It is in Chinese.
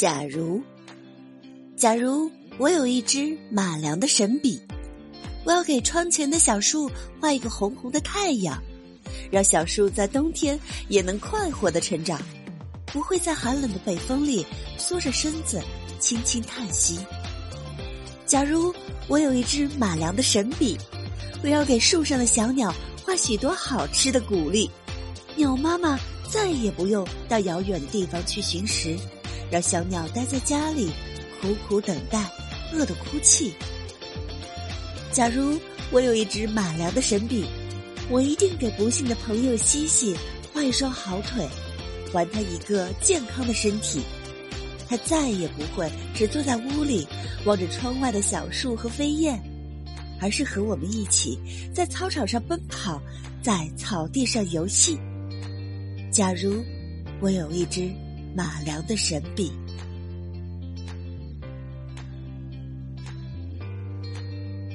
假如，假如我有一支马良的神笔，我要给窗前的小树画一个红红的太阳，让小树在冬天也能快活的成长，不会在寒冷的北风里缩着身子轻轻叹息。假如我有一支马良的神笔，我要给树上的小鸟画许多好吃的谷粒，鸟妈妈再也不用到遥远的地方去寻食。让小鸟待在家里，苦苦等待，饿得哭泣。假如我有一支马良的神笔，我一定给不幸的朋友西西画一双好腿，还他一个健康的身体。他再也不会只坐在屋里望着窗外的小树和飞燕，而是和我们一起在操场上奔跑，在草地上游戏。假如我有一支。马良的神笔